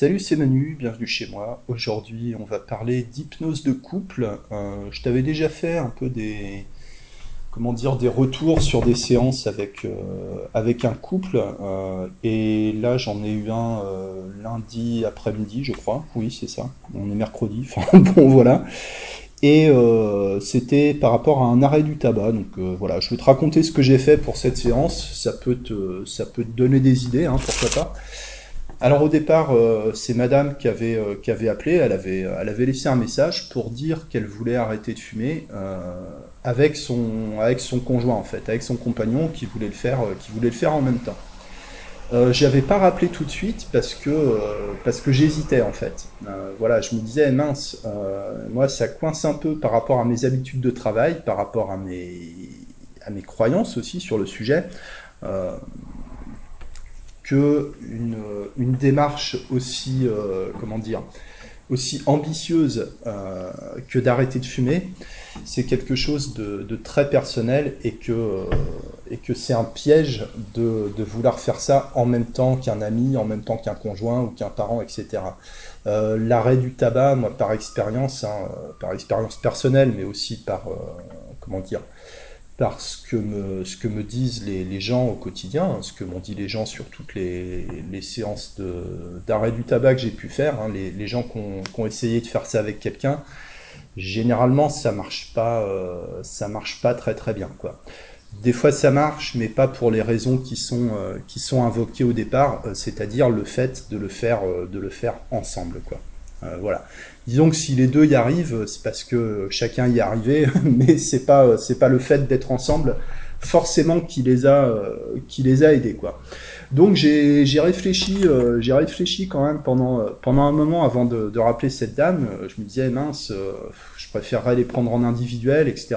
Salut, c'est Manu, bienvenue chez moi. Aujourd'hui, on va parler d'hypnose de couple. Euh, je t'avais déjà fait un peu des, comment dire, des retours sur des séances avec, euh, un couple. euh, et là, j'en ai eu un lundi après-midi, je crois. Oui, c'est ça. On est mercredi. Bon, voilà. Et c'était par rapport à un arrêt du tabac. Donc voilà, je vais te raconter ce que j'ai fait pour cette séance. Ça peut te, ça peut te donner des idées, hein, pourquoi pas. Alors au départ, euh, c'est madame qui avait, euh, appelé, elle avait, elle avait laissé un message pour dire qu'elle voulait arrêter de fumer euh, avec, son, conjoint en fait, avec son compagnon qui voulait le faire, euh, qui voulait le faire en même temps. Euh, j'avais pas rappelé tout de suite parce que, euh, parce que j'hésitais en fait. Euh, voilà, je me disais mince, euh, moi ça coince un peu par rapport à mes habitudes de travail, par rapport à mes croyances aussi sur le sujet. Que une, démarche aussi, euh, comment dire, aussi ambitieuse euh, que d'arrêter de fumer, c'est quelque chose de, très personnel et que, euh, que c'est un piège de, vouloir faire ça en même temps qu'un ami, en même temps qu'un conjoint ou qu'un parent, etc. L'arrêt du tabac, moi, par expérience, hein, par expérience personnelle, mais aussi par, comment dire, parce que me, ce que me disent les, gens au quotidien, ce que m'ont dit les gens sur toutes les, séances d'arrêt du tabac que j'ai pu faire, hein, les, gens qui ont, essayé de faire ça avec quelqu'un, généralement ça marche pas, euh, ça marche pas très très bien. Des fois ça marche, mais pas pour les raisons qui sont, euh, qui sont invoquées au départ, euh, c'est-à-dire le fait de le faire, de le faire ensemble voilà. Disons que si les deux y arrivent, c'est parce que chacun y est arrivé, mais c'est pas, c'est pas le fait d'être ensemble forcément qui les a, euh, qui les a aidés quoi. Donc j'ai réfléchi, euh, j'ai réfléchi quand même pendant, euh, pendant un moment avant de, de rappeler cette dame. Euh, Je me disais mince, euh, je préférerais les prendre en individuel, etc.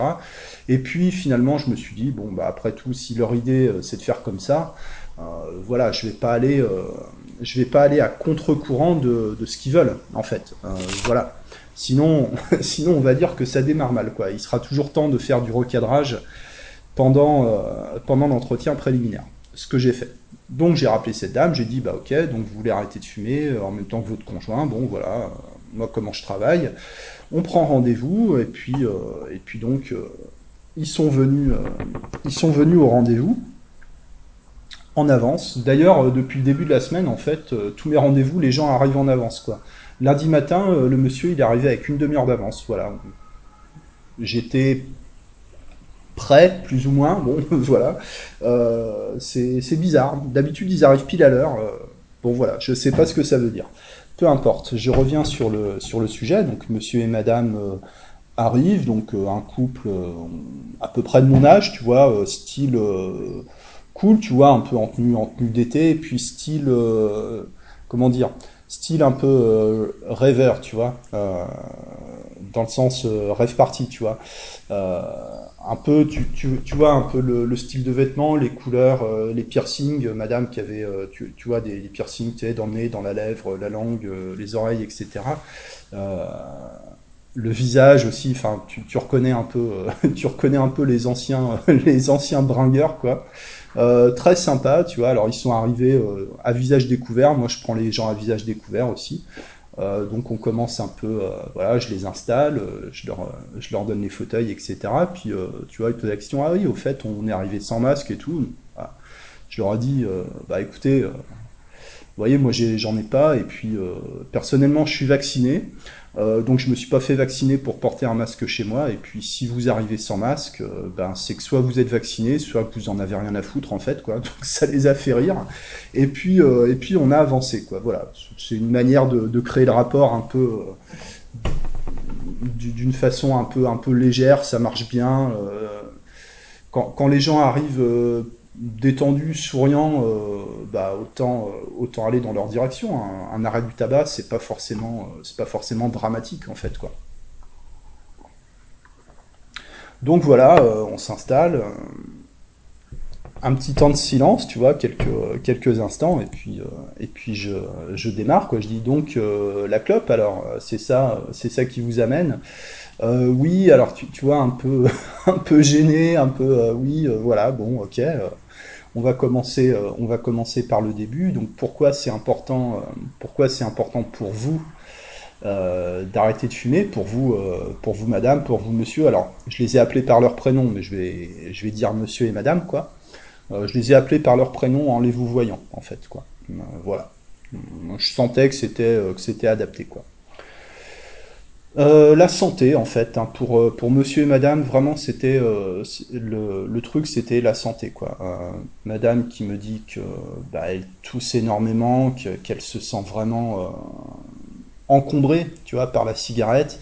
Et puis finalement je me suis dit bon bah après tout si leur idée euh, c'est de faire comme ça, euh, voilà je vais pas aller, euh, je vais pas aller à contre-courant de, ce qu'ils veulent en fait. Euh, voilà. Sinon, sinon on va dire que ça démarre mal. Il sera toujours temps de faire du recadrage pendant, euh, pendant l'entretien préliminaire. Ce que j'ai fait. Donc j'ai rappelé cette dame, j'ai dit bah ok, donc vous voulez arrêter de fumer euh, en même temps que votre conjoint, bon voilà, moi comment je travaille, on prend rendez-vous et puis et puis donc ils sont venus ils sont venus au rendez-vous en avance. D'ailleurs euh, depuis le début de la semaine en fait euh, tous mes rendez-vous les gens arrivent en avance quoi. Lundi matin euh, le monsieur il est arrivé avec une demi-heure d'avance voilà. J'étais prêt, plus ou moins. Bon, voilà. C'est bizarre. D'habitude, ils arrivent pile à l'heure. Bon, voilà. Je sais pas ce que ça veut dire. Peu importe. Je reviens sur le, sur le sujet. Donc, monsieur et madame arrivent. Donc, un couple à peu près de mon âge, tu vois, style cool, tu vois, un peu en tenue, en tenue d'été. Et puis, style, euh, comment dire, style un peu euh, rêveur, tu vois. Euh, dans le sens euh, rêve party, tu vois. Un peu, tu, tu, tu vois, un peu le, le style de vêtements, les couleurs, les piercings, madame qui avait, tu, tu vois, des, piercings, tu sais, dans le nez, dans la lèvre, la langue, les oreilles, etc. Le visage aussi, enfin, tu, reconnais un peu, tu reconnais un peu les anciens, les anciens bringueurs, quoi. Euh, très sympa, tu vois. Alors ils sont arrivés euh, à visage découvert. Moi, je prends les gens à visage découvert aussi. Euh, donc on commence un peu, voilà, je les installe, je leur, je leur donne les fauteuils, etc. Puis tu vois, ils posent la question, ah oui, au fait, on est arrivé sans masque et tout. Voilà. Je leur ai dit, bah écoutez, vous voyez, moi j'en ai pas, et puis personnellement je suis vacciné, euh, donc je me suis pas fait vacciner pour porter un masque chez moi, et puis si vous arrivez sans masque, euh, ben c'est que soit vous êtes vacciné, soit vous en avez rien à foutre en fait, quoi. Donc ça les a fait rire, et puis euh, et puis on a avancé, quoi. Voilà, c'est une manière de, de créer le rapport un peu du- d'une façon un peu un peu légère, ça marche bien. quand, quand les gens arrivent détendus, souriants, euh, bah autant euh, autant aller dans leur direction. Un, un arrêt du tabac, c'est pas forcément euh, c'est pas forcément dramatique en fait quoi. Donc voilà, on s'installe, un petit temps de silence, tu vois, quelques quelques instants, et puis euh, je, démarre. Je dis donc euh, la clope. Alors euh, c'est ça c'est ça qui vous amène. Euh, oui, alors tu, tu vois un peu un peu gêné, un peu euh, oui, euh, voilà, bon, ok. euh, on va commencer, on va commencer par le début. Donc pourquoi c'est important, pourquoi c'est important pour vous d'arrêter de fumer pour vous, pour vous madame, pour vous monsieur? Alors, je les ai appelés par leur prénom, mais je vais, je vais dire monsieur et madame, quoi. Je les ai appelés par leur prénom en les vous voyant, en fait, quoi. voilà. Je sentais que c'était, adapté, quoi. Euh, la santé, en fait, hein, pour, euh, monsieur et madame, vraiment, c'était euh, le, le, truc, c'était la santé, quoi. madame qui me dit que bah, elle tousse énormément, qu'elle se sent vraiment encombrée, tu vois, par la cigarette,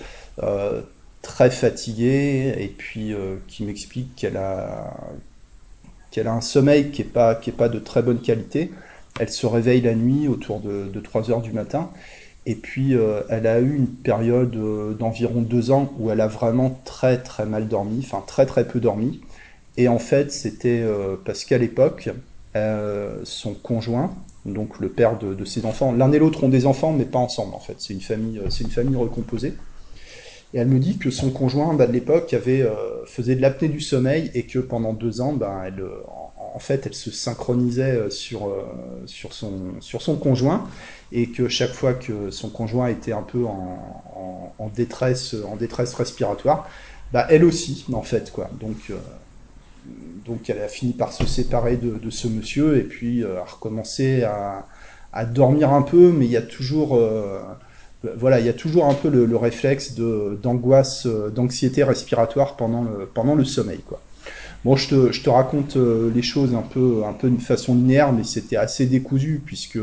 très fatiguée, et puis qui m'explique qu'elle a, qu'elle a un sommeil qui est pas, est pas de très bonne qualité. Elle se réveille la nuit autour de, de 3 heures du matin et puis, euh, elle a eu une période euh, d'environ deux ans où elle a vraiment très très mal dormi, enfin très très peu dormi. Et en fait, c'était euh, parce qu'à l'époque, son conjoint, donc le père de, ses enfants, l'un et l'autre ont des enfants, mais pas ensemble en fait. C'est une c'est une famille recomposée. Et elle me dit que son conjoint bah, de l'époque avait faisait de l'apnée du sommeil et que pendant deux ans, bah, elle, en fait, elle se synchronisait sur sur son conjoint et que chaque fois que son conjoint était un peu en, détresse, en détresse respiratoire, bah elle aussi, en fait, quoi. Donc, euh, donc elle a fini par se séparer de, ce monsieur et puis euh, a recommencé à, dormir un peu, mais il y a toujours, euh, voilà, il y a toujours un peu le, réflexe d'angoisse, d'anxiété respiratoire pendant le, pendant le sommeil, quoi. Bon, je te, je te raconte les choses un peu, un peu de façon linéaire, mais c'était assez décousu puisque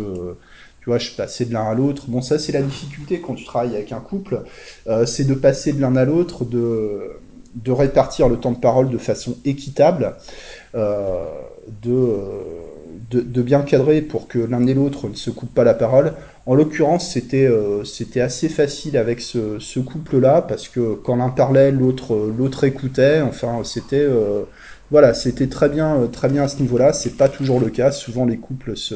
tu vois, je passais de l'un à l'autre. Bon, ça, c'est la difficulté quand tu travailles avec un couple, euh, c'est de passer de l'un à l'autre, de, de répartir le temps de parole de façon équitable, euh, de, de, bien cadrer pour que l'un et l'autre ne se coupent pas la parole. En l'occurrence, c'était euh, assez facile avec ce, couple-là, parce que quand l'un parlait, l'autre l'autre écoutait. Enfin, c'était voilà, c'était très bien, euh, très bien à ce niveau-là. C'est pas toujours le cas. Souvent, les couples se,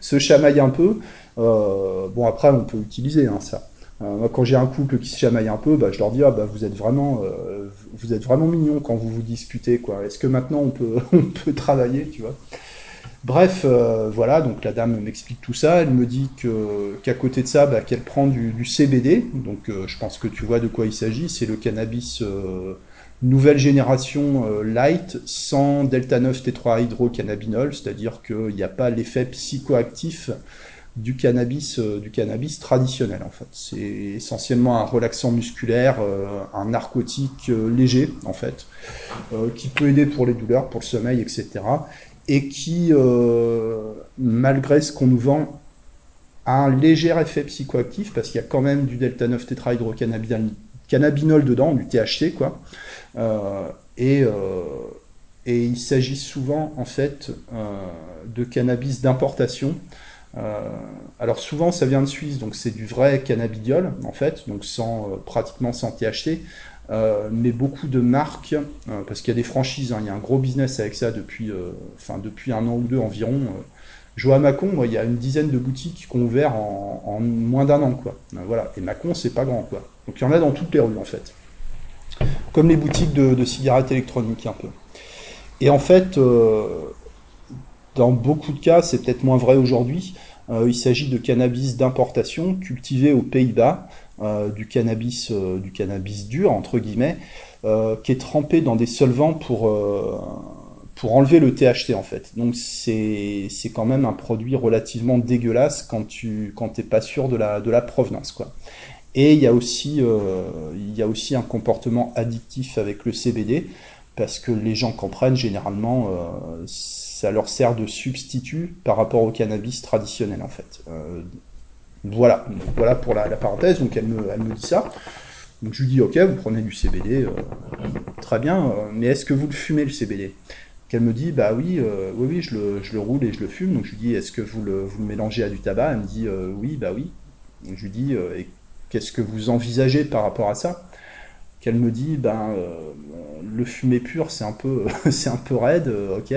chamaillent un peu. Euh, bon, après, on peut utiliser hein, ça. Euh, quand j'ai un couple qui se chamaille un peu, bah, je leur dis ah, bah, vous êtes vraiment, vous êtes vraiment mignon quand vous vous disputez. Est-ce que maintenant on peut, on peut travailler, tu vois? Bref, voilà, donc la dame m'explique tout ça. Elle me dit qu'à côté de ça, bah, qu'elle prend du, CBD. Donc, je pense que tu vois de quoi il s'agit. C'est le cannabis nouvelle génération euh, light sans delta 9 tétrahydrocannabinol, c'est-à-dire qu'il n'y a pas l'effet psychoactif du cannabis, euh, du cannabis traditionnel en fait. C'est essentiellement un relaxant musculaire, euh, un narcotique léger en fait, qui peut aider pour les douleurs, pour le sommeil, etc. Et qui, malgré ce qu'on nous vend, a un léger effet psychoactif parce qu'il y a quand même du delta 9 tétrahydrocannabinol dedans, du THC quoi. Euh, et, euh, et il s'agit souvent en fait euh, de cannabis d'importation. alors souvent ça vient de Suisse, donc c'est du vrai cannabidiol en fait, donc sans pratiquement sans THC. Mais beaucoup de marques, parce qu'il y a des franchises, hein, il y a un gros business avec ça depuis, enfin, depuis un an ou deux environ. Je vois à Macon, moi, il y a une dizaine de boutiques qui ont ouvert en, moins d'un an, quoi. voilà. Et Macon, c'est pas grand, quoi. Donc il y en a dans toutes les rues, en fait comme les boutiques de, cigarettes électroniques un peu. Et en fait, euh, dans beaucoup de cas, c'est peut-être moins vrai aujourd'hui, euh, il s'agit de cannabis d'importation cultivé aux Pays-Bas, euh, du cannabis, du cannabis dur entre guillemets, qui est trempé dans des solvants pour pour enlever le THC en fait. Donc c'est quand même un produit relativement dégueulasse quand tu quand t'es pas sûr de la de la provenance quoi. Et il y, a aussi, euh, y a aussi un comportement addictif avec le CBD, parce que les gens comprennent généralement, euh, ça leur sert de substitut par rapport au cannabis traditionnel en fait. Euh, voilà, voilà pour la, parenthèse, donc elle me, elle me dit ça. Donc je lui dis ok, vous prenez du CBD, très bien, mais est-ce que vous le fumez le CBD Qu'elle me dit bah oui, oui, oui, je le, je le, roule et je le fume. Donc je lui dis est-ce que vous le, vous le mélangez à du tabac? Elle me dit oui, bah oui. Donc, je lui dis Qu'est-ce que vous envisagez par rapport à ça? Qu'elle me dit, ben, euh, le fumet pur, c'est un peu, c'est un peu raide, euh, ok.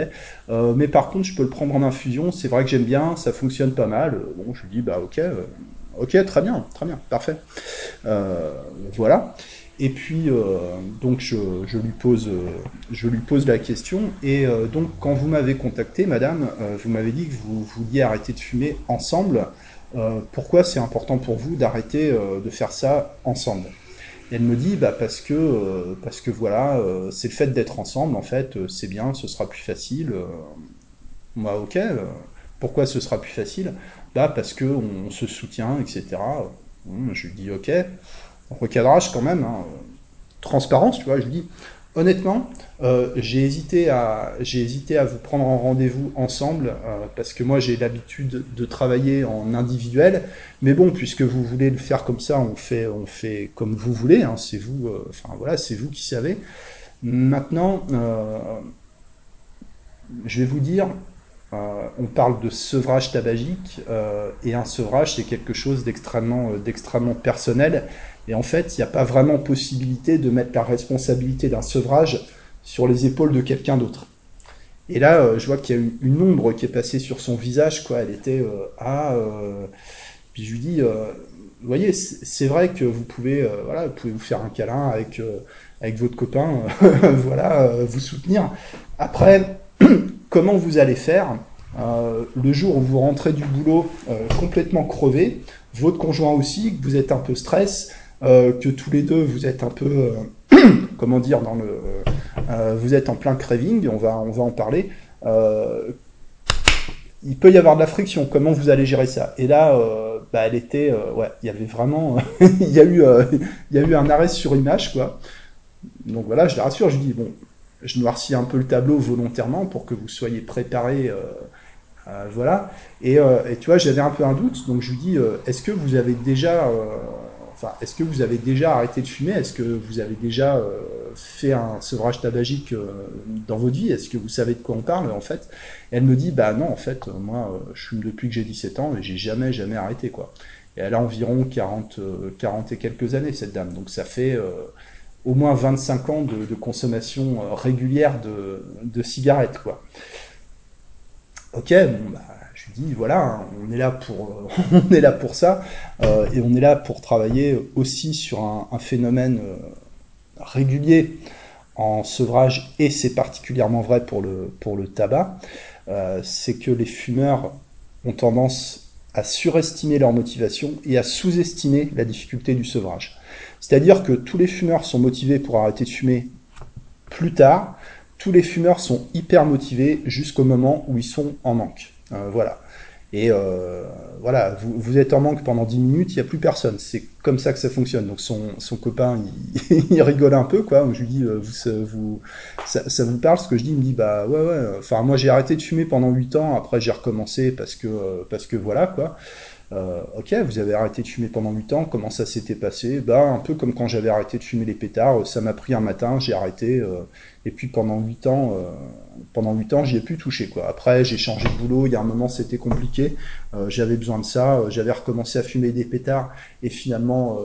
Euh, mais par contre, je peux le prendre en infusion. C'est vrai que j'aime bien, ça fonctionne pas mal. Bon, je lui dis, bah, ok, ok, très bien, très bien, parfait. voilà. Et puis, donc, je, lui pose, je lui pose la question. Et donc, quand vous m'avez contacté, madame, vous m'avez dit que vous vouliez arrêter de fumer ensemble. pourquoi c'est important pour vous d'arrêter de faire ça ensemble? Et elle me dit bah parce que euh, parce que voilà euh, c'est le fait d'être ensemble en fait euh, c'est bien ce sera plus facile moi ok pourquoi ce sera plus facile? Bah parce que on, se soutient etc je lui dis ok. Recadrage quand même hein. transparence tu vois je lui dis Honnêtement, euh, j'ai hésité à j'ai hésité à vous prendre en rendez-vous ensemble euh, parce que moi j'ai l'habitude de travailler en individuel. Mais bon, puisque vous voulez le faire comme ça, on fait on fait comme vous voulez. Hein, c'est vous, euh, enfin voilà, c'est vous qui savez. Maintenant, je vais vous dire, on parle de sevrage tabagique et un sevrage c'est quelque chose d'extrêmement d'extrêmement personnel et en fait, il n'y a pas vraiment possibilité de mettre la responsabilité d'un sevrage sur les épaules de quelqu'un d'autre. Et là, euh, je vois qu'il y a une, ombre qui est passée sur son visage, quoi. Elle était ah. Puis je lui dis, vous voyez, c'est vrai que vous pouvez, voilà, vous pouvez vous faire un câlin avec avec votre copain, voilà, vous soutenir. Après, comment vous allez faire le jour où vous rentrez du boulot complètement crevé, votre conjoint aussi, que vous êtes un peu stress, que tous les deux vous êtes un peu, comment dire, dans le, vous êtes en plein craving, on va, on va en parler. il peut y avoir de la friction. Comment vous allez gérer ça? Et là, bah, elle était, ouais, il y avait vraiment, il y a eu, il y a eu un arrêt sur image, quoi. Donc voilà, je la rassure, je dis bon, je noircis un peu le tableau volontairement pour que vous soyez préparés. voilà. Et, tu vois, j'avais un peu un doute, donc je lui dis, est-ce que vous avez déjà Enfin, est-ce que vous avez déjà arrêté de fumer? Est-ce que vous avez déjà euh, fait un sevrage tabagique euh, dans votre vie? Est-ce que vous savez de quoi on parle en fait? Elle me dit bah non en fait moi euh, je fume depuis que j'ai 17 ans et j'ai jamais jamais arrêté quoi. Et elle a environ 40 40 et quelques années cette dame. Donc ça fait au moins 25 ans de, consommation régulière de, de, cigarettes quoi. Ok, bon bah je dis voilà, hein, on est là pour, on est là pour ça, euh, et on est là pour travailler aussi sur un, phénomène euh, régulier en sevrage, et c'est particulièrement vrai pour le, tabac, euh, c'est que les fumeurs ont tendance à surestimer leur motivation et à sous-estimer la difficulté du sevrage. C'est-à-dire que tous les fumeurs sont motivés pour arrêter de fumer plus tard, tous les fumeurs sont hyper motivés jusqu'au moment où ils sont en manque. Euh, voilà. Et euh, voilà, vous, vous, êtes en manque pendant 10 minutes, il n'y a plus personne. C'est comme ça que ça fonctionne. Donc son, son copain, il, rigole un peu, quoi. Je lui dis, euh, vous, vous, ça, ça, vous parle Ce que je dis, il me dit, bah ouais, ouais. Enfin, moi j'ai arrêté de fumer pendant 8 ans, après j'ai recommencé parce que, parce que voilà, quoi. Euh, ok, vous avez arrêté de fumer pendant 8 ans, comment ça s'était passé? Bah un peu comme quand j'avais arrêté de fumer les pétards, ça m'a pris un matin, j'ai arrêté, euh, et puis pendant 8 ans, euh, pendant 8 ans, j'y ai plus touché quoi. Après, j'ai changé de boulot, il y a un moment c'était compliqué, euh, j'avais besoin de ça, j'avais recommencé à fumer des pétards, et finalement,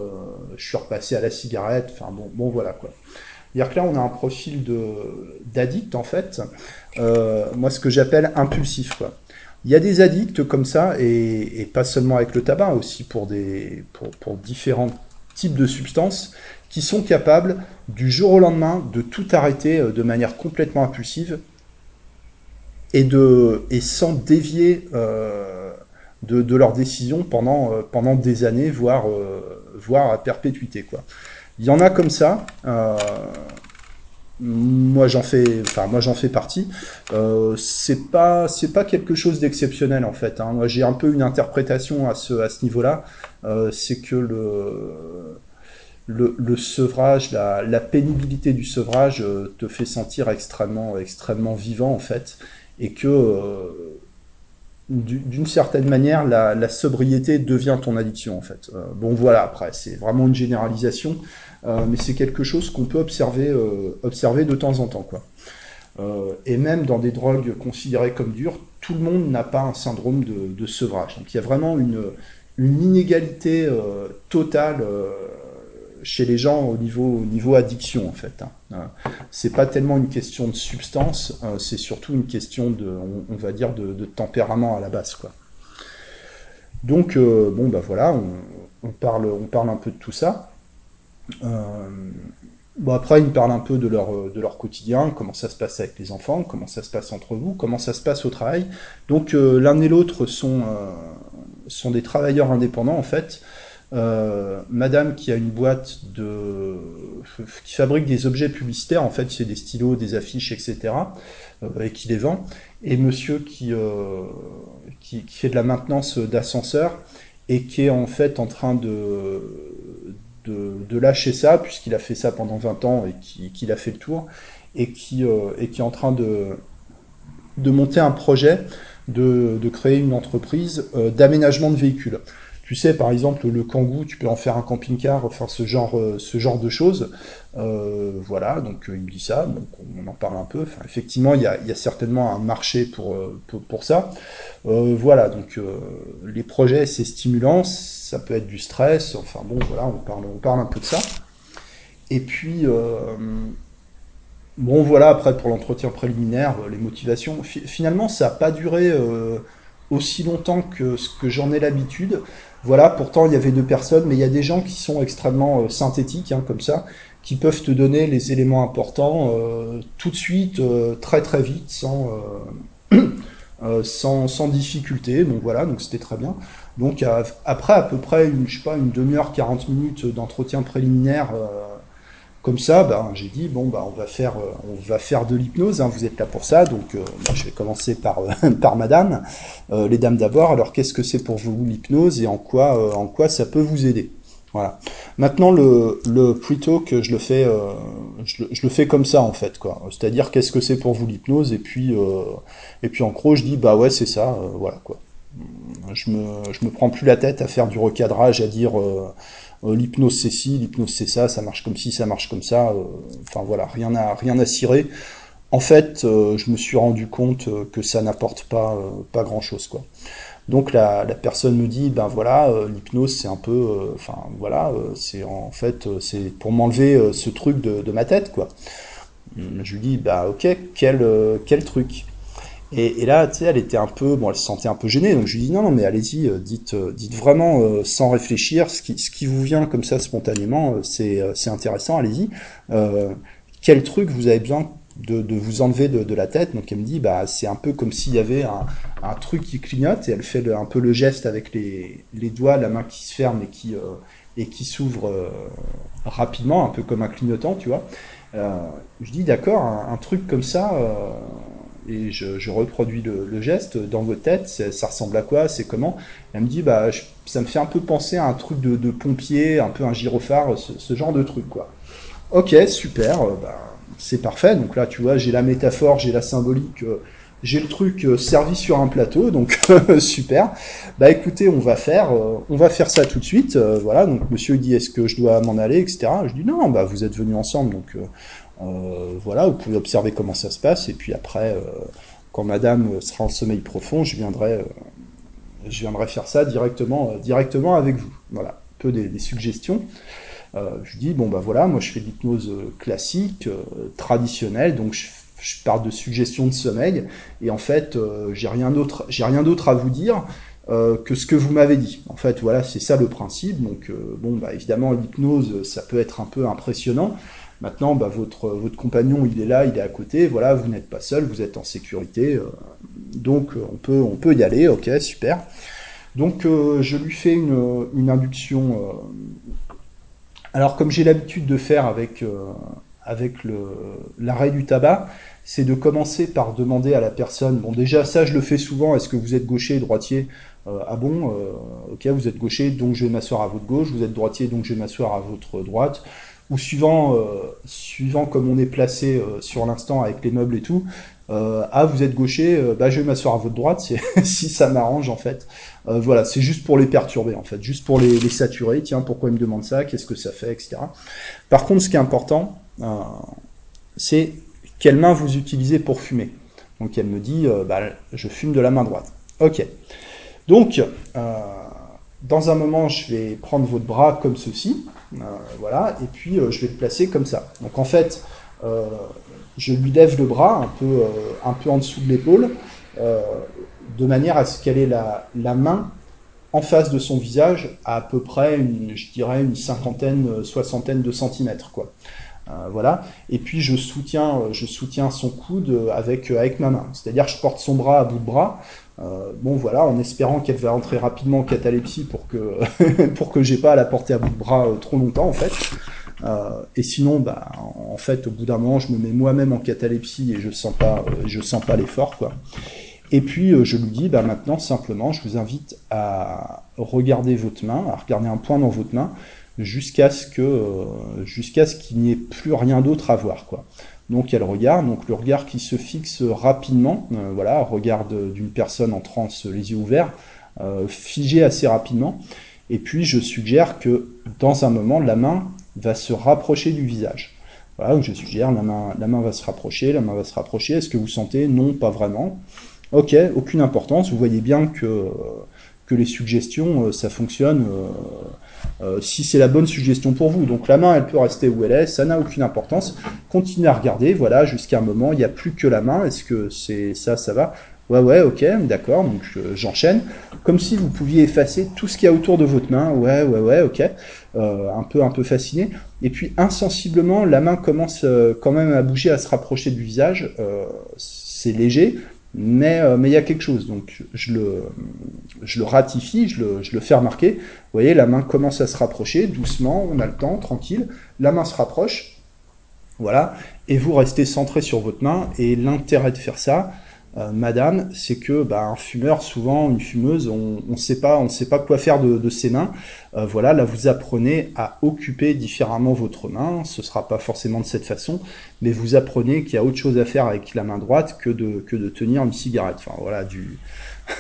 je suis repassé à la cigarette, enfin bon, bon voilà quoi. C'est-à-dire que là, on a un profil d'addict en fait, moi ce que j'appelle impulsif quoi. Il y a des addicts comme ça, et, pas seulement avec le tabac, aussi pour, des, pour, différents types de substances, qui sont capables du jour au lendemain de tout arrêter euh, de manière complètement impulsive et, de, et sans dévier euh, de, leur décision pendant, euh, pendant des années, voire, voire à perpétuité. Quoi. Il y en a comme ça moi j'en fais enfin moi j'en fais partie euh, c'est pas c'est pas quelque chose d'exceptionnel en fait hein. j'ai un peu une interprétation à ce à ce niveau là euh, c'est que le, le sevrage la, la, pénibilité du sevrage euh, te fait sentir extrêmement extrêmement vivant en fait et que euh, d'une certaine manière, la, la, sobriété devient ton addiction en fait. Bon voilà, après c'est vraiment une généralisation, mais c'est quelque chose qu'on peut observer, euh, observer de temps en temps. Quoi. Euh, et même dans des drogues considérées comme dures, tout le monde n'a pas un syndrome de, sevrage. Donc il y a vraiment une, une inégalité totale chez les gens au niveau, au niveau addiction en fait. Hein. C'est pas tellement une question de substance, c'est surtout une question de, on, va dire, de, tempérament à la base quoi. Donc bon bah voilà, on, parle, on parle un peu de tout ça. Bon, après, ils parlent un peu de leur, de leur quotidien, comment ça se passe avec les enfants, comment ça se passe entre vous, comment ça se passe au travail. Donc, l'un et l'autre sont, sont des travailleurs indépendants, en fait. madame qui a une boîte de qui fabrique des objets publicitaires, en fait, c'est des stylos, des affiches, etc. et qui les vend. Et monsieur qui, qui, qui fait de la maintenance d'ascenseurs et qui est en fait en train de, de, lâcher ça, puisqu'il a fait ça pendant 20 ans et qu'il a fait le tour, et qui, euh, est en train de, monter un projet de, créer une entreprise euh, d'aménagement de véhicules. Tu sais, par exemple, le Kangoo, tu peux en faire un camping-car, enfin ce genre, euh, ce genre de choses. Euh, voilà, donc il me dit ça, donc on en parle un peu. Effectivement, il y a, certainement un marché pour, pour, pour ça. Euh, voilà, donc les projets, c'est stimulant, ça peut être du stress, enfin bon, voilà, on parle, on parle un peu de ça. Et puis, bon, voilà, après pour l'entretien préliminaire, les motivations, finalement, ça n'a pas duré aussi longtemps que ce que j'en ai l'habitude. Voilà, pourtant il y avait deux personnes, mais il y a des gens qui sont extrêmement euh, synthétiques, hein, comme ça, qui peuvent te donner les éléments importants euh, tout de suite, euh, très très vite, sans, sans, sans, difficulté. Donc voilà, donc c'était très bien. Donc après à peu près une, je sais pas, une demi-heure, 40 minutes d'entretien préliminaire comme ça, ben, j'ai dit bon bah on va faire euh, on va faire de l'hypnose. Hein, vous êtes là pour ça, donc euh, je vais commencer par euh, par Madame, les dames d'abord. Alors qu'est-ce que c'est pour vous l'hypnose et en quoi en quoi ça peut vous aider? Voilà. Maintenant le le pre-talk je le fais je, le fais comme ça en fait quoi. C'est-à-dire qu'est-ce que c'est pour vous l'hypnose et puis et puis en gros je dis bah ouais c'est ça voilà quoi. Je me je me prends plus la tête à faire du recadrage à dire euh, l'hypnose c'est ci, l'hypnose c'est ça, ça marche comme ci, ça marche comme ça. Euh, enfin voilà, rien à rien à cirer. En fait, euh, je me suis rendu compte que ça n'apporte pas pas grand chose quoi. Donc la, personne me dit ben voilà l'hypnose c'est un peu enfin voilà c'est en fait c'est pour m'enlever ce truc de, ma tête quoi. Je lui dis bah ok quel quel truc? Et, là, tu sais, elle était un peu, bon, elle se sentait un peu gênée, donc je lui dis non, non, mais allez-y, euh, dites, euh, dites vraiment euh, sans réfléchir, ce qui, ce qui vous vient comme ça spontanément, c'est, c'est intéressant, allez-y. quel truc vous avez besoin de, vous enlever de, la tête. Donc elle me dit, bah, c'est un peu comme s'il y avait un, truc qui clignote, et elle fait un peu le geste avec les, doigts, la main qui se ferme et qui, et qui s'ouvre rapidement, un peu comme un clignotant, tu vois. je dis d'accord, un, truc comme ça et je, reproduis le, geste dans votre tête, ça ressemble à quoi, c'est comment? Elle me dit, bah, ça me fait un peu penser à un truc de, pompier, un peu un gyrophare, ce, ce, genre de truc, quoi. Ok, super, euh, bah, c'est parfait. Donc là, tu vois, j'ai la métaphore, j'ai la symbolique, euh, j'ai le truc euh, servi sur un plateau, donc super. Bah écoutez, on va faire, on va faire ça tout de suite. voilà, donc monsieur dit, est-ce que je dois m'en aller, etc. Je dis non, bah vous êtes venus ensemble, donc euh, voilà, vous pouvez observer comment ça se passe, et puis après, euh, quand madame sera en sommeil profond, je viendrai, euh, faire ça directement, directement avec vous. Voilà, peu des suggestions. Je dis, bon bah voilà, moi je fais de l'hypnose classique, traditionnelle, donc je, parle de suggestions de sommeil, et en fait, j'ai rien d'autre, j'ai rien d'autre à vous dire. Euh, que ce que vous m'avez dit. En fait, voilà, c'est ça le principe. Donc, euh, bon, bah, évidemment, l'hypnose, ça peut être un peu impressionnant, Maintenant, bah, votre, votre compagnon, il est là, il est à côté, voilà, vous n'êtes pas seul, vous êtes en sécurité, euh, donc on peut, on peut y aller, ok, super. Donc euh, je lui fais une, une induction. Euh, alors comme j'ai l'habitude de faire avec, avec l'arrêt du tabac, c'est de commencer par demander à la personne, bon déjà ça je le fais souvent, est-ce que vous êtes gaucher, droitier Ah bon, ok, vous êtes gaucher, donc je vais m'asseoir à votre gauche, vous êtes droitier, donc je vais m'asseoir à votre droite ou suivant, euh, suivant comme on est placé euh, sur l'instant avec les meubles et tout, euh, ah vous êtes gaucher, bah je vais m'asseoir à votre droite si ça m'arrange en fait. Voilà, c'est juste pour les perturber en fait, juste pour les, saturer. Tiens, pourquoi il me demande ça? Qu'est-ce que ça fait, etc. Par contre, ce qui est important, c'est quelle main vous utilisez pour fumer. Donc elle me dit, bah, je fume de la main droite. Ok. Donc, dans un moment, je vais prendre votre bras comme ceci. Euh, voilà, et puis euh, je vais le placer comme ça. Donc en fait, euh, je lui lève le bras un peu en dessous de l'épaule, de manière à ce qu'elle ait la, main en face de son visage, à, à peu près, une, je dirais, une cinquantaine, soixantaine de centimètres, quoi. Euh, voilà. Et puis je soutiens, euh, je soutiens son coude euh, avec, avec ma main. C'est-à-dire je porte son bras à bout de bras. bon voilà, en espérant qu'elle va entrer rapidement en catalepsie pour que pour que j'ai pas à la porter à bout de bras trop longtemps en fait. et sinon, bah, en fait, au bout d'un moment, je me mets moi-même en catalepsie et je sens pas, je sens pas l'effort, quoi. Et puis, je lui dis, bah, maintenant, simplement, je vous invite à regarder votre main, à regarder un point dans votre main, jusqu'à ce que euh, jusqu'à ce qu'il n'y ait plus rien d'autre à voir quoi. Donc elle regarde, donc le regard qui se fixe rapidement, euh, voilà, regard d'une personne en transe les yeux ouverts, euh, figé assez rapidement. Et puis je suggère que dans un moment la main va se rapprocher du visage. Voilà, je suggère la main, la main va se rapprocher, la main va se rapprocher. Est-ce que vous sentez? Non, pas vraiment. Ok, aucune importance. Vous voyez bien que que les suggestions, ça fonctionne euh, si c'est la bonne suggestion pour vous. Donc la main, elle peut rester où elle est, ça n'a aucune importance. Continuez à regarder, voilà, jusqu'à un moment, il n'y a plus que la main. Est-ce que c'est ça, ça va? Ouais, ouais, ok, d'accord, donc j'enchaîne. Comme si vous pouviez effacer tout ce qu'il y a autour de votre main. Ouais, ouais, ouais, ok. Euh, un peu, un peu fasciné. Et puis insensiblement, la main commence euh, quand même à bouger, à se rapprocher du visage. c'est léger, mais euh, mais il y a quelque chose. Donc je le je le ratifie, je le, je le fais remarquer. Vous voyez, la main commence à se rapprocher doucement, on a le temps, tranquille. La main se rapproche, voilà, et vous restez centré sur votre main. Et l'intérêt de faire ça, euh, madame, c'est que bah, un fumeur, souvent une fumeuse, on ne sait pas, on sait pas quoi faire de, ses mains. Euh, voilà, là vous apprenez à occuper différemment votre main. Ce sera pas forcément de cette façon, mais vous apprenez qu'il y a autre chose à faire avec la main droite que de que de tenir une cigarette. Enfin voilà, du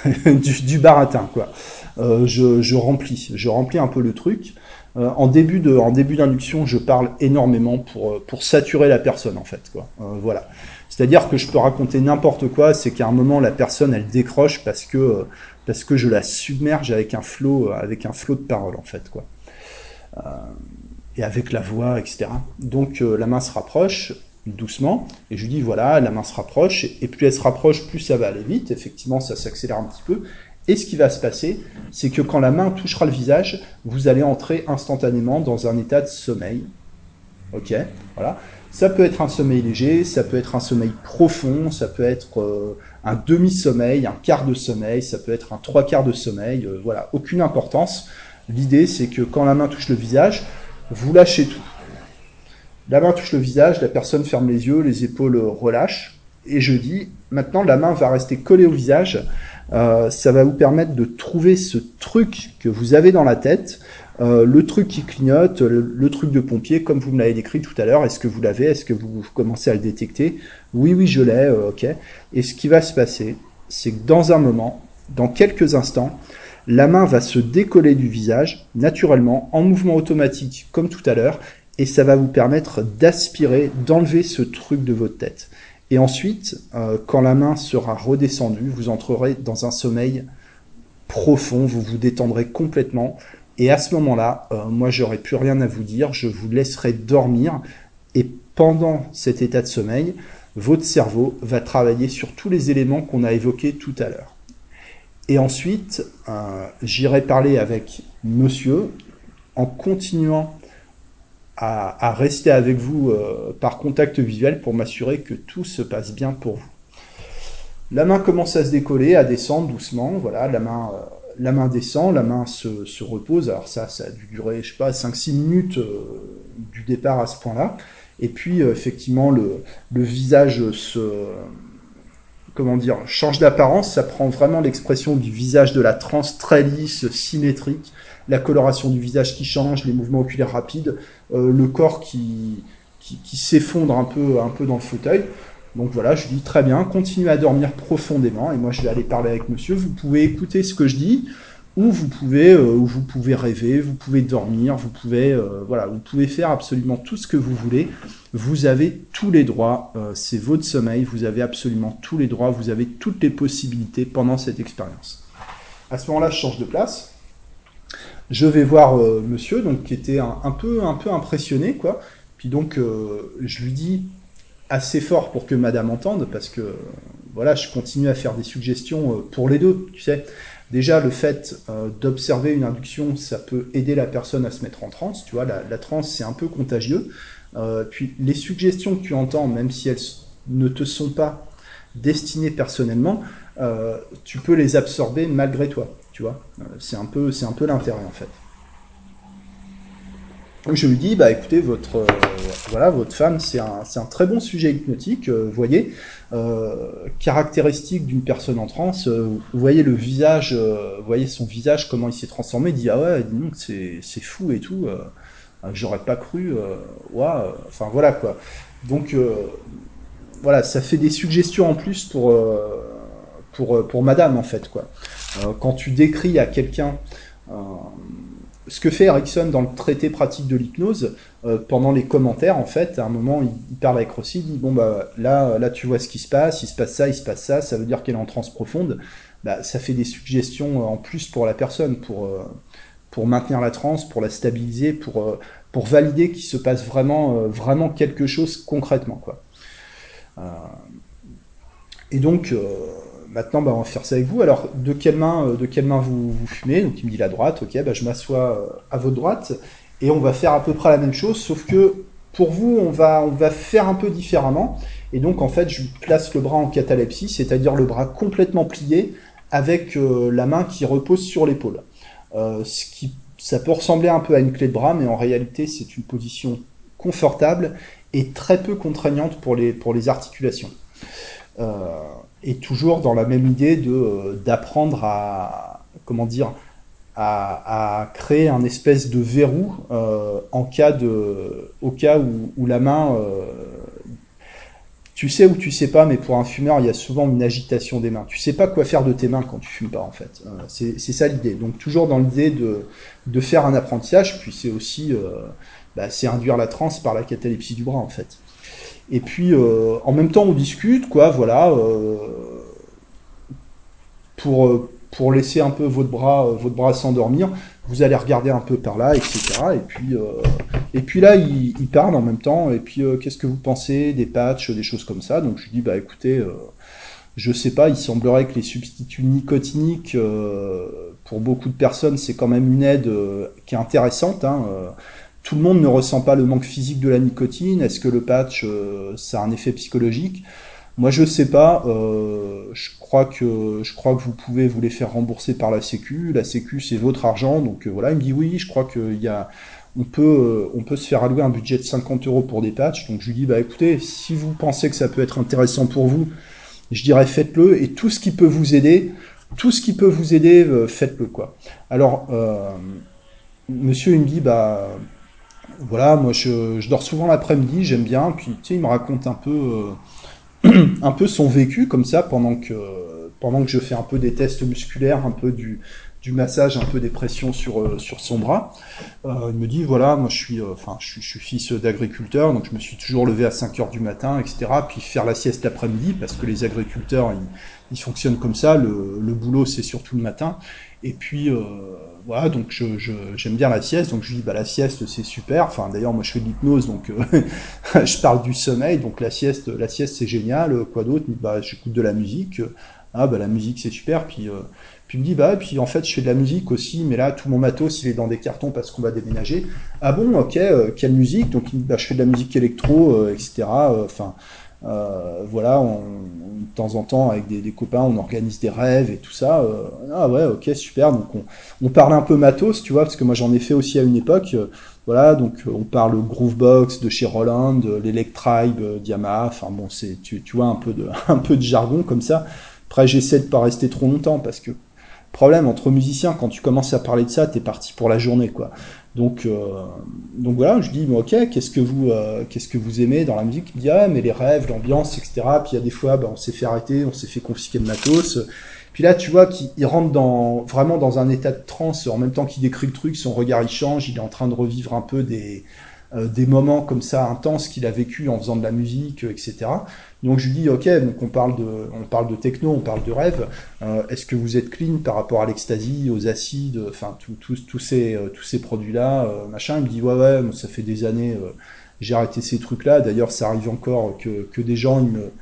du, baratin quoi. Euh, je, je remplis, je remplis un peu le truc. en début de, en début d'induction, je parle énormément pour pour saturer la personne en fait quoi. voilà. C'est-à-dire que je peux raconter n'importe quoi, c'est qu'à un moment la personne elle décroche parce que parce que je la submerge avec un flot avec un flot de paroles en fait quoi. Euh, et avec la voix etc. Donc euh, la main se rapproche doucement et je lui dis voilà la main se rapproche et plus elle se rapproche plus ça va aller vite. Effectivement ça s'accélère un petit peu. Et ce qui va se passer, c'est que quand la main touchera le visage, vous allez entrer instantanément dans un état de sommeil. Ok, voilà. Ça peut être un sommeil léger, ça peut être un sommeil profond, ça peut être euh, un demi-sommeil, un quart de sommeil, ça peut être un trois quarts de sommeil, euh, voilà, aucune importance. L'idée, c'est que quand la main touche le visage, vous lâchez tout. La main touche le visage, la personne ferme les yeux, les épaules relâchent, et je dis, maintenant la main va rester collée au visage, euh, ça va vous permettre de trouver ce truc que vous avez dans la tête, euh, le truc qui clignote, le, truc de pompier, comme vous me l'avez décrit tout à l'heure, est-ce que vous l'avez Est-ce que vous commencez à le détecter? Oui, oui, je l'ai, euh, ok. Et ce qui va se passer, c'est que dans un moment, dans quelques instants, la main va se décoller du visage, naturellement, en mouvement automatique, comme tout à l'heure, et ça va vous permettre d'aspirer, d'enlever ce truc de votre tête. Et ensuite, euh, quand la main sera redescendue, vous entrerez dans un sommeil profond, vous vous détendrez complètement, et à ce moment-là, euh, moi, j'aurais plus rien à vous dire. Je vous laisserai dormir. Et pendant cet état de sommeil, votre cerveau va travailler sur tous les éléments qu'on a évoqués tout à l'heure. Et ensuite, euh, j'irai parler avec monsieur en continuant à, rester avec vous euh, par contact visuel pour m'assurer que tout se passe bien pour vous. La main commence à se décoller, à descendre doucement. Voilà, la main la main descend, la main se, repose. Alors ça, ça a dû durer, je sais pas, 5-6 minutes euh, du départ à ce point-là. Et puis, euh, effectivement, le, visage se... Comment dire Change d'apparence. Ça prend vraiment l'expression du visage de la transe très lisse, symétrique. La coloration du visage qui change, les mouvements oculaires rapides, euh, le corps qui, qui, qui s'effondre un peu, un peu dans le fauteuil. Donc voilà, je dis très bien, continuez à dormir profondément et moi je vais aller parler avec monsieur. Vous pouvez écouter ce que je dis ou vous pouvez euh, vous pouvez rêver, vous pouvez dormir, vous pouvez euh, voilà, vous pouvez faire absolument tout ce que vous voulez. Vous avez tous les droits, euh, c'est votre sommeil, vous avez absolument tous les droits, vous avez toutes les possibilités pendant cette expérience. À ce moment-là, je change de place. Je vais voir monsieur donc qui était un, un, peu un peu impressionné quoi. Puis donc je lui dis assez fort pour que madame entende, parce que voilà, je continue à faire des suggestions euh, pour les deux, tu sais. déjà le fait d'observer une induction, ça peut aider la personne à se mettre en transe. Tu vois, la, transe, c'est un peu contagieux. puis les suggestions que tu entends, même si elles ne te sont pas destinées personnellement, tu peux les absorber malgré toi. Tu vois, c'est un peu, c'est un peu l'intérêt en fait je lui dis, bah écoutez, votre, euh, voilà, votre femme, c'est un, très bon sujet hypnotique, euh, voyez, euh, caractéristique d'une personne en transe, vous voyez le visage, voyez son visage, comment il s'est transformé, il dit, ah ouais, c'est fou et tout, j'aurais pas cru, enfin voilà quoi. Donc, voilà, ça fait des suggestions en plus pour, pour, pour madame en fait, quoi. quand tu décris à quelqu'un ce que fait Erickson dans le traité pratique de l'hypnose, euh, pendant les commentaires, en fait, à un moment, il, parle avec Rossi, il dit bon bah là, là tu vois ce qui se passe, il se passe ça, il se passe ça, ça veut dire qu'elle est en transe profonde. Bah, ça fait des suggestions en plus pour la personne, pour euh, pour maintenir la transe, pour la stabiliser, pour euh, pour valider qu'il se passe vraiment vraiment quelque chose concrètement quoi. et donc maintenant, bah, on va faire ça avec vous. Alors, de quelle main, euh, de quelle main vous, fumez? Donc, il me dit la droite. Ok, bah, je m'assois euh, à votre droite et on va faire à peu près la même chose, sauf que pour vous, on va, faire un peu différemment. Et donc, en fait, je place le bras en catalepsie, c'est-à-dire le bras complètement plié avec euh, la main qui repose sur l'épaule. ce qui, ça peut ressembler un peu à une clé de bras, mais en réalité, c'est une position confortable et très peu contraignante pour les, pour les articulations. Euh, et toujours dans la même idée de euh, d'apprendre à comment dire à, créer un espèce de verrou euh, en cas de au cas où, la main euh, tu sais ou tu sais pas, mais pour un fumeur, il y a souvent une agitation des mains. Tu sais pas quoi faire de tes mains quand tu fumes pas, en fait. c'est ça l'idée. Donc toujours dans l'idée de, de faire un apprentissage, puis c'est aussi bah, c'est induire la transe par la catalepsie du bras, en fait. Et puis, euh, en même temps, on discute, quoi, voilà, euh, pour, euh, pour laisser un peu votre bras, votre bras s'endormir, vous allez regarder un peu par là, etc. Et puis, et puis là, il, parle en même temps, et puis, qu'est-ce que vous pensez des patchs, des choses comme ça Donc, je lui dis, bah écoutez, je sais pas, il semblerait que les substituts nicotiniques, pour beaucoup de personnes, c'est quand même une aide qui est intéressante. Hein, tout le monde ne ressent pas le manque physique de la nicotine. Est-ce que le patch, euh, ça a un effet psychologique? Moi, je sais pas. Euh, je crois que vous pouvez vous les faire rembourser par la Sécu. La Sécu, c'est votre argent, donc euh, voilà. Il me dit oui. Je crois qu'il on peut, se faire allouer un budget de 50 euros pour des patchs. Donc je lui dis, bah écoutez, si vous pensez que ça peut être intéressant pour vous, je dirais faites-le. Et tout ce qui peut vous aider, tout ce qui peut vous aider, faites-le. Alors, monsieur, il me dit, bah voilà, moi je, dors souvent l'après-midi, j'aime bien. Puis tu sais, il me raconte un peu, euh, un peu son vécu comme ça pendant que, pendant que je fais un peu des tests musculaires, un peu du, du massage, un peu des pressions sur, euh, sur son bras. Euh, il me dit voilà, moi je suis, enfin je, suis, fils d'agriculteur, donc je me suis toujours levé à 5 heures du matin, etc. Puis faire la sieste l'après-midi parce que les agriculteurs ils, ils fonctionnent comme ça. Le, le boulot c'est surtout le matin. Et puis voilà, donc j'aime je, bien la sieste, donc je lui dis bah la sieste c'est super. Enfin d'ailleurs moi je fais de l'hypnose, donc euh, je parle du sommeil, donc la sieste, la sieste c'est génial. Quoi d'autre? Bah j'écoute de la musique. Ah bah la musique c'est super. Puis euh, puis me dit bah puis en fait je fais de la musique aussi, mais là tout mon matos il est dans des cartons parce qu'on va déménager. Ah bon? Ok euh, quelle musique? Donc bah, je fais de la musique électro, etc. Enfin euh, voilà, on, de temps en temps avec des, copains, on organise des rêves et tout ça. Euh, ah ouais, ok, super. Donc on, on, parle un peu matos, tu vois, parce que moi j'en ai fait aussi à une époque. voilà, donc on parle Groovebox de chez Roland, l'Electribe d'Yamaha. Enfin bon, c'est tu, tu vois un peu de un peu de jargon comme ça. Après, j'essaie de pas rester trop longtemps parce que problème entre musiciens, quand tu commences à parler de ça, t'es parti pour la journée, quoi. Donc, euh, donc voilà, je dis, ok, qu'est-ce que vous, euh, qu'est-ce que vous aimez dans la musique? Il dit, ah, mais les rêves, l'ambiance, etc. Puis il y a des fois, bah, on s'est fait arrêter, on s'est fait confisquer le matos. Puis là, tu vois qu'il rentre dans, vraiment dans un état de transe en même temps qu'il décrit le truc, son regard il change, il est en train de revivre un peu des, euh, des moments comme ça intenses qu'il a vécu en faisant de la musique, etc. Donc je lui dis, ok, donc on parle de, techno, on parle de rêve. Euh, est-ce que vous êtes clean par rapport à l'ecstasy, aux acides, enfin tous ces, euh, tous ces produits-là, euh, machin? Il me dit, ouais, ouais, ça fait des années, j'ai arrêté ces trucs-là. D'ailleurs, ça arrive encore que, que des gens, ils me,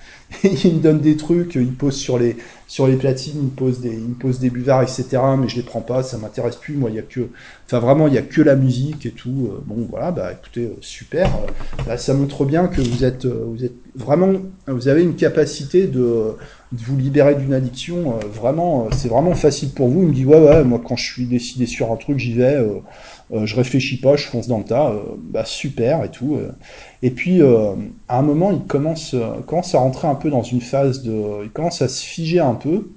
ils me donnent des trucs, ils posent sur les, sur les platines, il me pose des, il me pose des buvards, etc. Mais je les prends pas, ça m'intéresse plus. Moi, il y a que, enfin vraiment, il y a que la musique et tout. Euh, bon, voilà, bah écoutez, euh, super. Là, ça montre bien que vous êtes, euh, vous êtes vraiment, vous avez une capacité de, de vous libérer d'une addiction. vraiment, c'est vraiment facile pour vous. Il me dit ouais, ouais, moi quand je suis décidé sur un truc, j'y vais. Euh, je réfléchis pas, je fonce dans le tas, euh, bah super et tout. Euh. Et puis à un moment, il commence, commence à rentrer un peu dans une phase de, il commence à se figer un peu,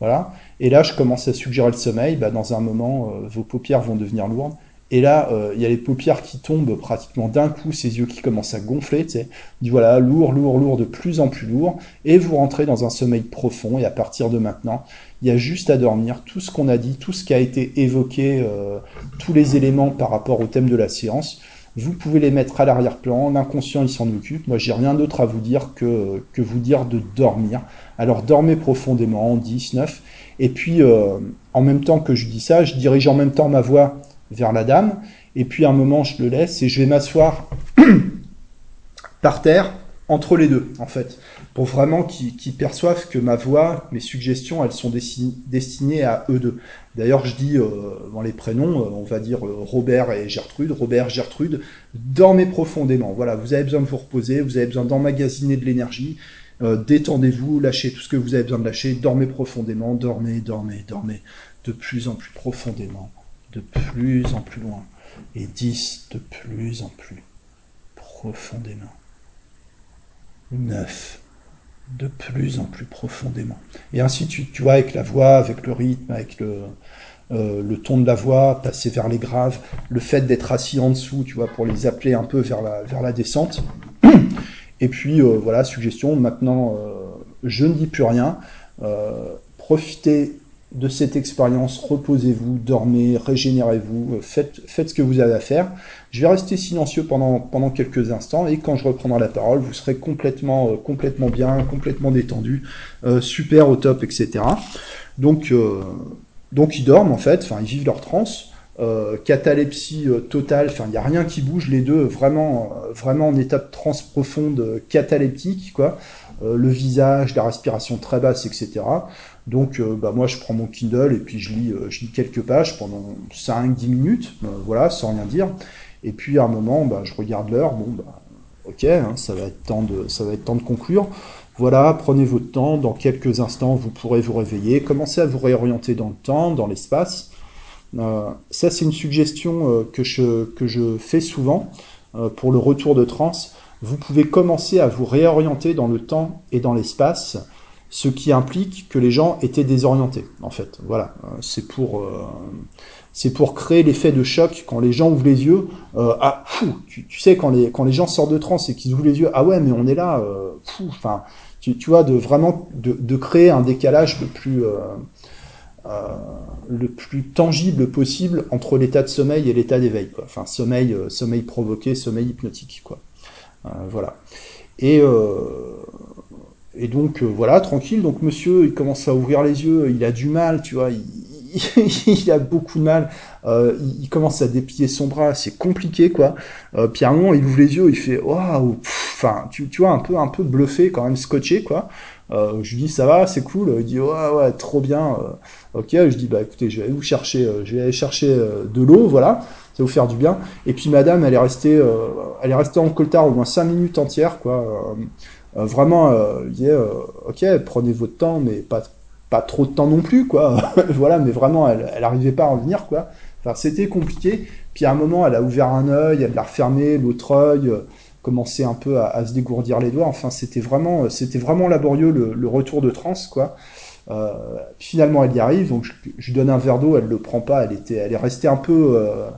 voilà. Et là, je commence à suggérer le sommeil. Bah, dans un moment, vos paupières vont devenir lourdes. Et là, il y a les paupières qui tombent pratiquement d'un coup, ses yeux qui commencent à gonfler, tu sais. dit voilà, lourd, lourd, lourd, de plus en plus lourd. Et vous rentrez dans un sommeil profond. Et à partir de maintenant, il y a juste à dormir. Tout ce qu'on a dit, tout ce qui a été évoqué, euh, tous les éléments par rapport au thème de la séance, vous pouvez les mettre à l'arrière-plan. L'inconscient, il s'en occupe. Moi, j'ai rien d'autre à vous dire que, que vous dire de dormir. Alors, dormez profondément, 10, 9. Et puis, euh, en même temps que je dis ça, je dirige en même temps ma voix vers la dame. Et puis, à un moment, je le laisse et je vais m'asseoir par terre entre les deux, en fait pour vraiment qu'ils perçoivent que ma voix, mes suggestions, elles sont destinées à eux deux. D'ailleurs, je dis euh, dans les prénoms, euh, on va dire euh, Robert et Gertrude. Robert, Gertrude, dormez profondément. Voilà, vous avez besoin de vous reposer, vous avez besoin d'emmagasiner de l'énergie. Détendez-vous, lâchez tout ce que vous avez besoin de lâcher. Dormez profondément, dormez, dormez, dormez, de plus en plus profondément, de plus en plus loin, et 10 de plus en plus profondément. 9 de plus en plus profondément. Et ainsi, tu, vois, avec la voix, avec le rythme, avec le, euh, le ton de la voix, passer vers les graves, le fait d'être assis en dessous, tu vois, pour les appeler un peu vers la, vers la descente. Et puis, euh, voilà, suggestion, maintenant, euh, je ne dis plus rien. profitez de cette expérience, reposez-vous, dormez, régénérez-vous, faites, faites ce que vous avez à faire. Je vais rester silencieux pendant, pendant quelques instants et quand je reprendrai la parole, vous serez complètement, euh, complètement bien, complètement détendu, euh, super au top, etc. Donc, euh, donc ils dorment en fait, enfin ils vivent leur transe. catalepsie totale, enfin il n'y a rien qui bouge, les deux vraiment, vraiment en état de transe profonde, cataleptique, quoi. le visage, la respiration très basse, etc. Donc bah, moi je prends mon Kindle et puis je lis, lis quelques pages pendant 5-10 minutes, voilà, sans rien dire. Et puis à un moment, bah, je regarde l'heure, bon, bah, ok, hein, ça, va être temps de, conclure. Voilà, prenez votre temps, dans quelques instants, vous pourrez vous réveiller, commencez à vous réorienter dans le temps, dans l'espace. Euh, ça, c'est une suggestion euh, que, je, que je fais souvent euh, pour le retour de transe. Vous pouvez commencer à vous réorienter dans le temps et dans l'espace, ce qui implique que les gens étaient désorientés, en fait. Voilà, c'est pour c'est pour créer l'effet de choc quand les gens ouvrent les yeux. Euh, ah, fou, tu, sais, quand les, quand les gens sortent de transe et qu'ils ouvrent les yeux, ah ouais, mais on est là, euh, fou, enfin, tu, tu, vois, de vraiment de, de, créer un décalage le plus, euh, euh, le plus tangible possible entre l'état de sommeil et l'état d'éveil, quoi. Enfin, sommeil, euh, sommeil provoqué, sommeil hypnotique, quoi. Euh, voilà. Et, et donc, voilà, tranquille. Donc, monsieur, il commence à ouvrir les yeux, il a du mal, tu vois, il, a beaucoup de mal. Euh, il, commence à déplier son bras, c'est compliqué quoi. Euh, puis à un moment, il ouvre les yeux, il fait waouh, enfin, tu, vois un peu un peu bluffé quand même, scotché quoi. Euh, je lui dis ça va, c'est cool. Il dit ouais trop bien. ok, je dis bah écoutez, je vais vous chercher, je vais aller chercher de l'eau, voilà, ça va vous faire du bien. Et puis madame, elle est restée, elle est restée en coltard au moins 5 minutes entières quoi. Vraiment, il dit ok, prenez votre temps, mais pas pas trop de temps non plus, quoi. voilà, mais vraiment, elle, elle arrivait pas à en venir, quoi. Enfin, c'était compliqué. Puis à un moment, elle a ouvert un œil, elle l'a refermé, l'autre œil euh, commençait un peu à, à, se dégourdir les doigts. Enfin, c'était vraiment, euh, c'était vraiment laborieux le, le, retour de transe, quoi. Euh, finalement, elle y arrive, donc je, je, donne un verre d'eau, elle le prend pas, elle était, elle est restée un peu, euh,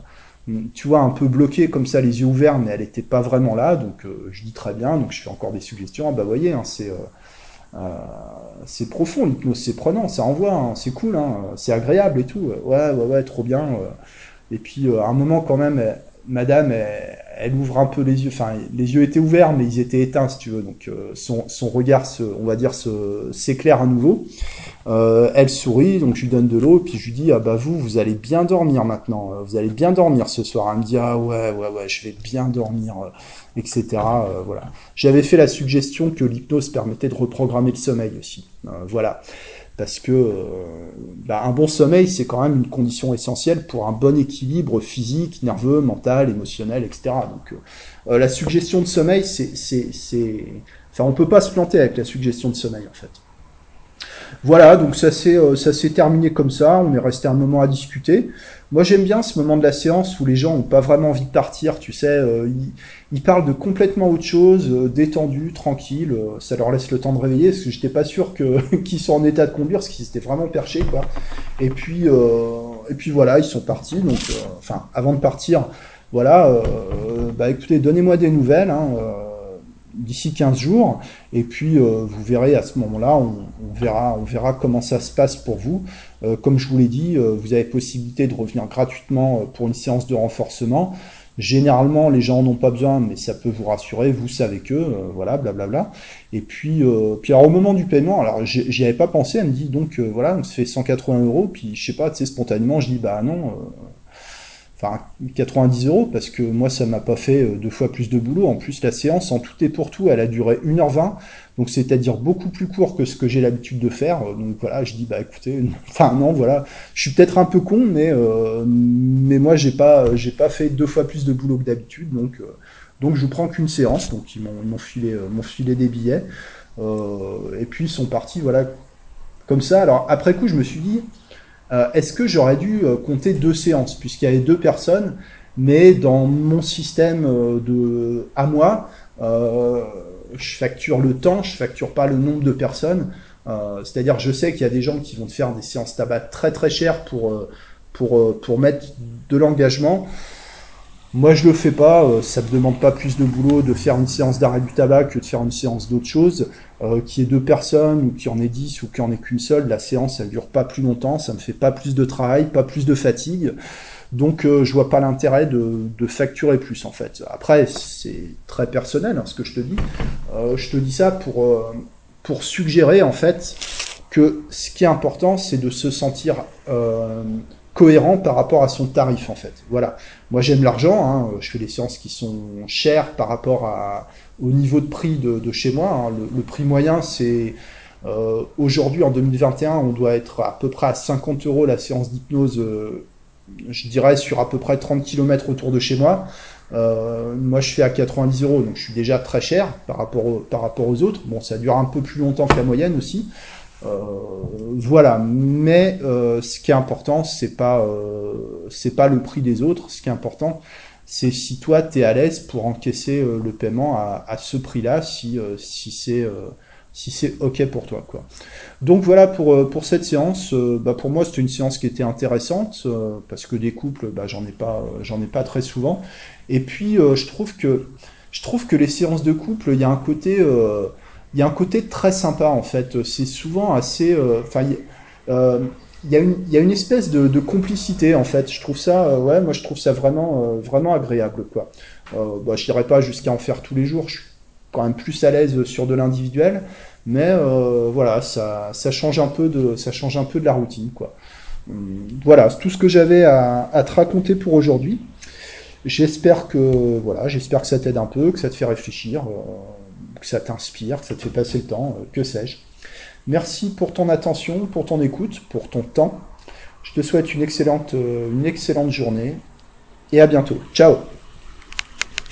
tu vois, un peu bloquée comme ça, les yeux ouverts, mais elle était pas vraiment là. Donc euh, je dis très bien, donc je fais encore des suggestions. Ah bah voyez, hein, c'est euh, c'est profond, l'hypnose, c'est prenant, ça envoie, hein, c'est cool, hein, c'est agréable et tout. Ouais, ouais, ouais, trop bien. Euh. Et puis, euh, à un moment, quand même, madame, elle, ouvre un peu les yeux. Enfin, les yeux étaient ouverts, mais ils étaient éteints, si tu veux. Donc, son, son, regard, on va dire, s'éclaire à nouveau. Euh, elle sourit, donc je lui donne de l'eau, puis je lui dis, ah bah vous, vous allez bien dormir maintenant. Vous allez bien dormir ce soir. Elle me dit, ah ouais, ouais, ouais, je vais bien dormir etc. Euh, voilà. J'avais fait la suggestion que l'hypnose permettait de reprogrammer le sommeil aussi. Euh, voilà. Parce que bah, un bon sommeil, c'est quand même une condition essentielle pour un bon équilibre physique, nerveux, mental, émotionnel, etc. Donc la suggestion de sommeil, c'est, c'est, enfin, on peut pas se planter avec la suggestion de sommeil en fait. Voilà, donc ça s'est euh, ça s'est terminé comme ça. On est resté un moment à discuter. Moi, j'aime bien ce moment de la séance où les gens ont pas vraiment envie de partir. Tu sais, euh, ils, parlent de complètement autre chose, euh, détendu, tranquille. ça leur laisse le temps de réveiller parce que j'étais pas sûr qu'ils soient en état de conduire, parce qu'ils étaient vraiment perchés, quoi. Et puis et puis voilà, ils sont partis. Donc, enfin, avant de partir, voilà, bah écoutez, donnez-moi des nouvelles. Hein, d'ici 15 jours. Et puis, euh, vous verrez à ce moment-là, on, verra, on verra comment ça se passe pour vous. Euh, comme je vous l'ai dit, euh, vous avez possibilité de revenir gratuitement pour une séance de renforcement. Généralement, les gens n'ont pas besoin, mais ça peut vous rassurer, vous savez que, voilà, blablabla. Et puis, puis au moment du paiement, alors j'y avais pas pensé, elle me dit donc voilà, on se fait 180 euros, puis je sais pas, tu sais, spontanément, je dis bah non, enfin 90 euros parce que moi ça m'a pas fait euh, deux fois plus de boulot. En plus la séance en tout et pour tout elle a duré 1h20 donc c'est-à-dire beaucoup plus court que ce que j'ai l'habitude de faire. Donc voilà je dis bah écoutez enfin non voilà je suis peut-être un peu con mais euh, mais moi j'ai pas j'ai pas fait deux fois plus de boulot que d'habitude donc euh, donc je prends qu'une séance donc ils m'ont filé m'ont filé des billets et puis ils sont partis voilà comme ça. Alors après coup je me suis dit euh, est-ce que j'aurais dû euh, compter deux séances, puisqu'il y avait deux personnes, mais dans mon système euh, de à moi, je facture le temps, je facture pas le nombre de personnes. C'est-à-dire, je sais qu'il y a des gens qui vont te faire des séances tabac très très chères pour pour pour mettre de l'engagement. Moi, je le fais pas. Euh, ça me demande pas plus de boulot de faire une séance d'arrêt du tabac que de faire une séance d'autre chose. Euh, qui est deux personnes ou qui en est dix ou qui en est qu'une seule, la séance elle dure pas plus longtemps, ça me fait pas plus de travail, pas plus de fatigue. Donc euh, je vois pas l'intérêt de, de, facturer plus en fait. Après c'est très personnel hein, ce que je te dis. Euh, je te dis ça pour euh, pour suggérer en fait que ce qui est important c'est de se sentir cohérent par rapport à son tarif en fait. Voilà. Moi j'aime l'argent, hein. je fais des séances qui sont chères par rapport à, au niveau de prix de, chez moi. Hein. Le, prix moyen c'est euh, aujourd'hui en 2021 on doit être à peu près à 50 euros la séance d'hypnose, euh, je dirais sur à peu près 30 km autour de chez moi. Euh, moi je fais à 90 euros donc je suis déjà très cher par rapport, par rapport aux autres. Bon ça dure un peu plus longtemps que la moyenne aussi. Euh, voilà, mais euh, ce qui est important, c'est pas euh, c'est pas le prix des autres. Ce qui est important, c'est si toi tu es à l'aise pour encaisser le paiement à, à ce prix-là, si si c'est si c'est ok pour toi quoi. Donc voilà pour pour cette séance. bah pour moi c'était une séance qui était intéressante parce que des couples, bah j'en ai pas j'en ai pas très souvent. Et puis je trouve que je trouve que les séances de couple, il y a un côté il y a un côté très sympa en fait. C'est souvent assez. Euh, enfin, euh, il il y a une espèce de, complicité en fait. Je trouve ça, euh, ouais, moi je trouve ça vraiment, vraiment agréable quoi. bah, je dirais pas jusqu'à en faire tous les jours. Je suis quand même plus à l'aise sur de l'individuel, mais voilà, ça, ça change un peu de, ça change un peu de la routine quoi. Hum, voilà, c'est tout ce que j'avais à, à te raconter pour aujourd'hui. J'espère que voilà, j'espère que ça t'aide un peu, que ça te fait réfléchir que ça t'inspire, que ça te fait passer le temps, euh, que sais-je. Merci pour ton attention, pour ton écoute, pour ton temps. Je te souhaite une excellente, euh, une excellente journée et à bientôt. Ciao